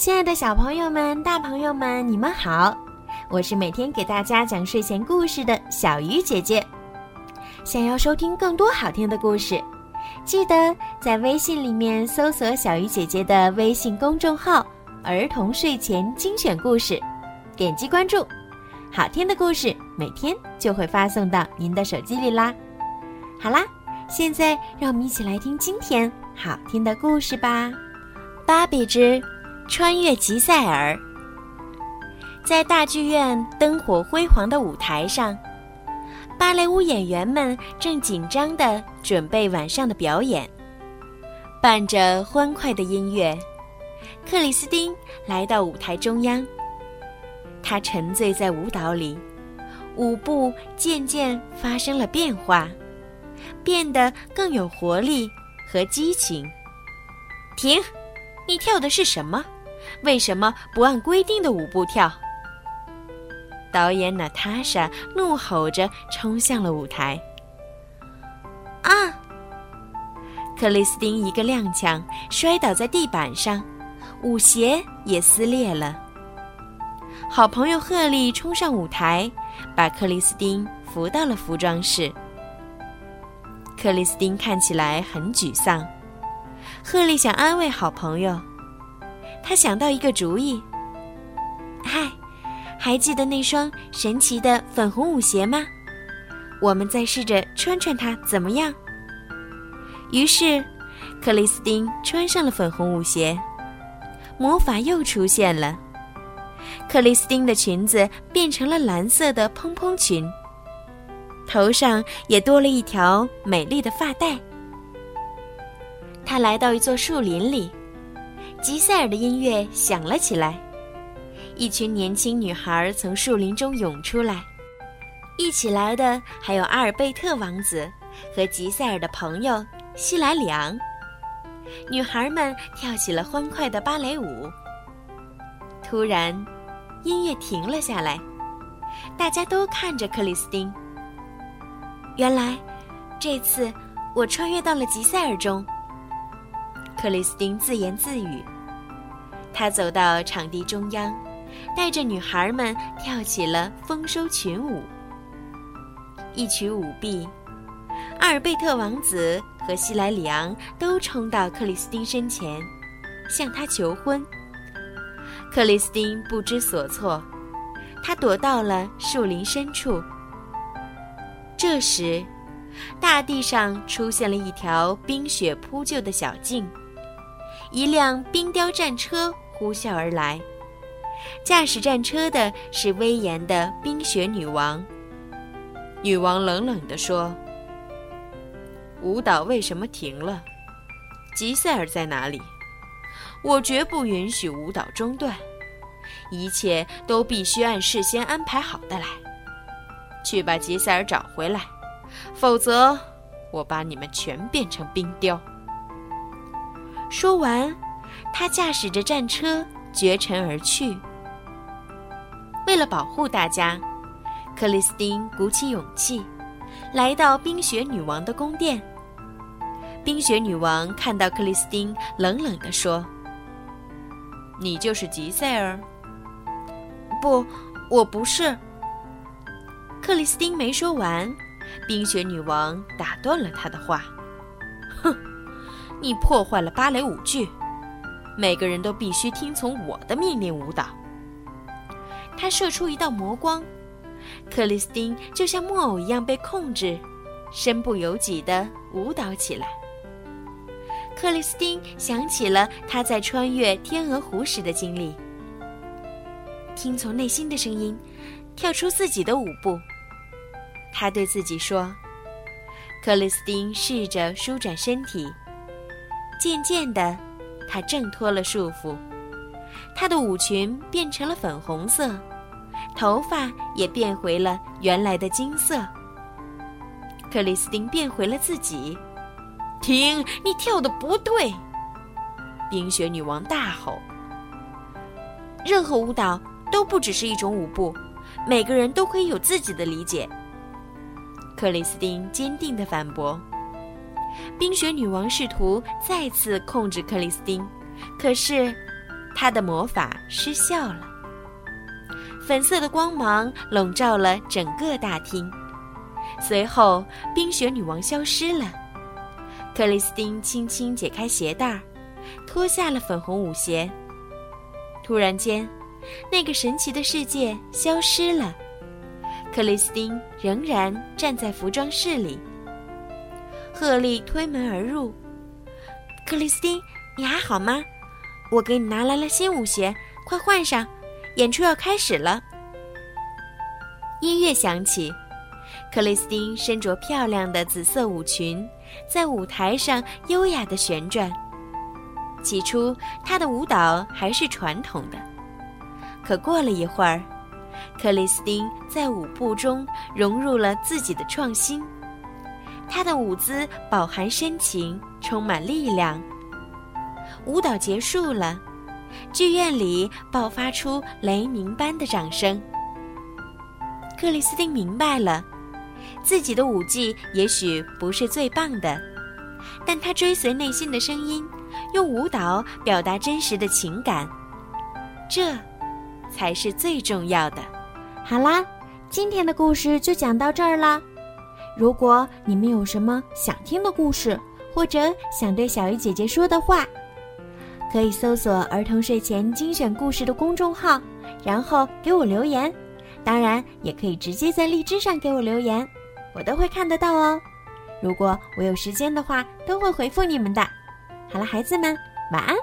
亲爱的小朋友们、大朋友们，你们好！我是每天给大家讲睡前故事的小鱼姐姐。想要收听更多好听的故事，记得在微信里面搜索小鱼姐姐的微信公众号“儿童睡前精选故事”，点击关注，好听的故事每天就会发送到您的手机里啦。好啦，现在让我们一起来听今天好听的故事吧，《芭比之穿越吉赛尔》。在大剧院灯火辉煌的舞台上，芭蕾舞演员们正紧张地准备晚上的表演。伴着欢快的音乐，克里斯汀来到舞台中央。他沉醉在舞蹈里，舞步渐渐发生了变化，变得更有活力和激情。停！你跳的是什么？为什么不按规定的舞步跳？导演娜塔莎怒吼着冲向了舞台。啊！克里斯汀一个踉跄，摔倒在地板上，舞鞋也撕裂了。好朋友赫利冲上舞台，把克里斯汀扶到了服装室。克里斯汀看起来很沮丧。赫利想安慰好朋友，他想到一个主意。嗨！还记得那双神奇的粉红舞鞋吗？我们再试着穿穿它，怎么样？于是，克里斯汀穿上了粉红舞鞋，魔法又出现了。克里斯汀的裙子变成了蓝色的蓬蓬裙，头上也多了一条美丽的发带。他来到一座树林里，吉赛尔的音乐响了起来。一群年轻女孩从树林中涌出来，一起来的还有阿尔贝特王子和吉赛尔的朋友希莱里昂。女孩们跳起了欢快的芭蕾舞。突然，音乐停了下来，大家都看着克里斯汀。原来，这次我穿越到了吉赛尔中。克里斯汀自言自语。他走到场地中央。带着女孩们跳起了丰收群舞。一曲舞毕，阿尔贝特王子和西莱里昂都冲到克里斯汀身前，向他求婚。克里斯汀不知所措，他躲到了树林深处。这时，大地上出现了一条冰雪铺就的小径，一辆冰雕战车呼啸而来。驾驶战车的是威严的冰雪女王。女王冷冷地说：“舞蹈为什么停了？吉赛尔在哪里？我绝不允许舞蹈中断，一切都必须按事先安排好的来。去把吉赛尔找回来，否则我把你们全变成冰雕。”说完，他驾驶着战车绝尘而去。为了保护大家，克里斯汀鼓起勇气，来到冰雪女王的宫殿。冰雪女王看到克里斯汀，冷冷地说：“你就是吉赛尔？”“不，我不是。”克里斯汀没说完，冰雪女王打断了他的话：“，你破坏了芭蕾舞剧，每个人都必须听从我的命令舞蹈。”他射出一道魔光，克里斯汀就像木偶一样被控制，身不由己地舞蹈起来。克里斯汀想起了他在穿越天鹅湖时的经历，听从内心的声音，跳出自己的舞步。他对自己说：“克里斯汀试着舒展身体，渐渐的，她挣脱了束缚，她的舞裙变成了粉红色。”头发也变回了原来的金色。克里斯汀变回了自己。停！你跳的不对！冰雪女王大吼。任何舞蹈都不只是一种舞步，每个人都可以有自己的理解。克里斯汀坚定的反驳。冰雪女王试图再次控制克里斯汀，可是，她的魔法失效了。粉色的光芒笼罩了整个大厅。随后，冰雪女王消失了。克里斯汀轻轻解开鞋带儿，脱下了粉红舞鞋。突然间，那个神奇的世界消失了。克里斯汀仍然站在服装室里。赫利推门而入：“克里斯汀，你还好吗？我给你拿来了新舞鞋，快换上，演出要开始了。”音乐响起。克里斯汀身着漂亮的紫色舞裙，在舞台上优雅地旋转。起初，她的舞蹈还是传统的，可过了一会儿，克里斯汀在舞步中融入了自己的创新。她的舞姿饱含深情，充满力量。舞蹈结束了，剧院里爆发出雷鸣般的掌声。克里斯汀明白了。自己的舞技也许不是最棒的，但他追随内心的声音，用舞蹈表达真实的情感，这，才是最重要的。好啦，今天的故事就讲到这儿啦。如果你们有什么想听的故事，或者想对小鱼姐姐说的话，可以搜索“儿童睡前精选故事”的公众号，然后给我留言。当然，也可以直接在荔枝上给我留言。我都会看得到哦，如果我有时间的话，都会回复你们的。好了，孩子们，晚安。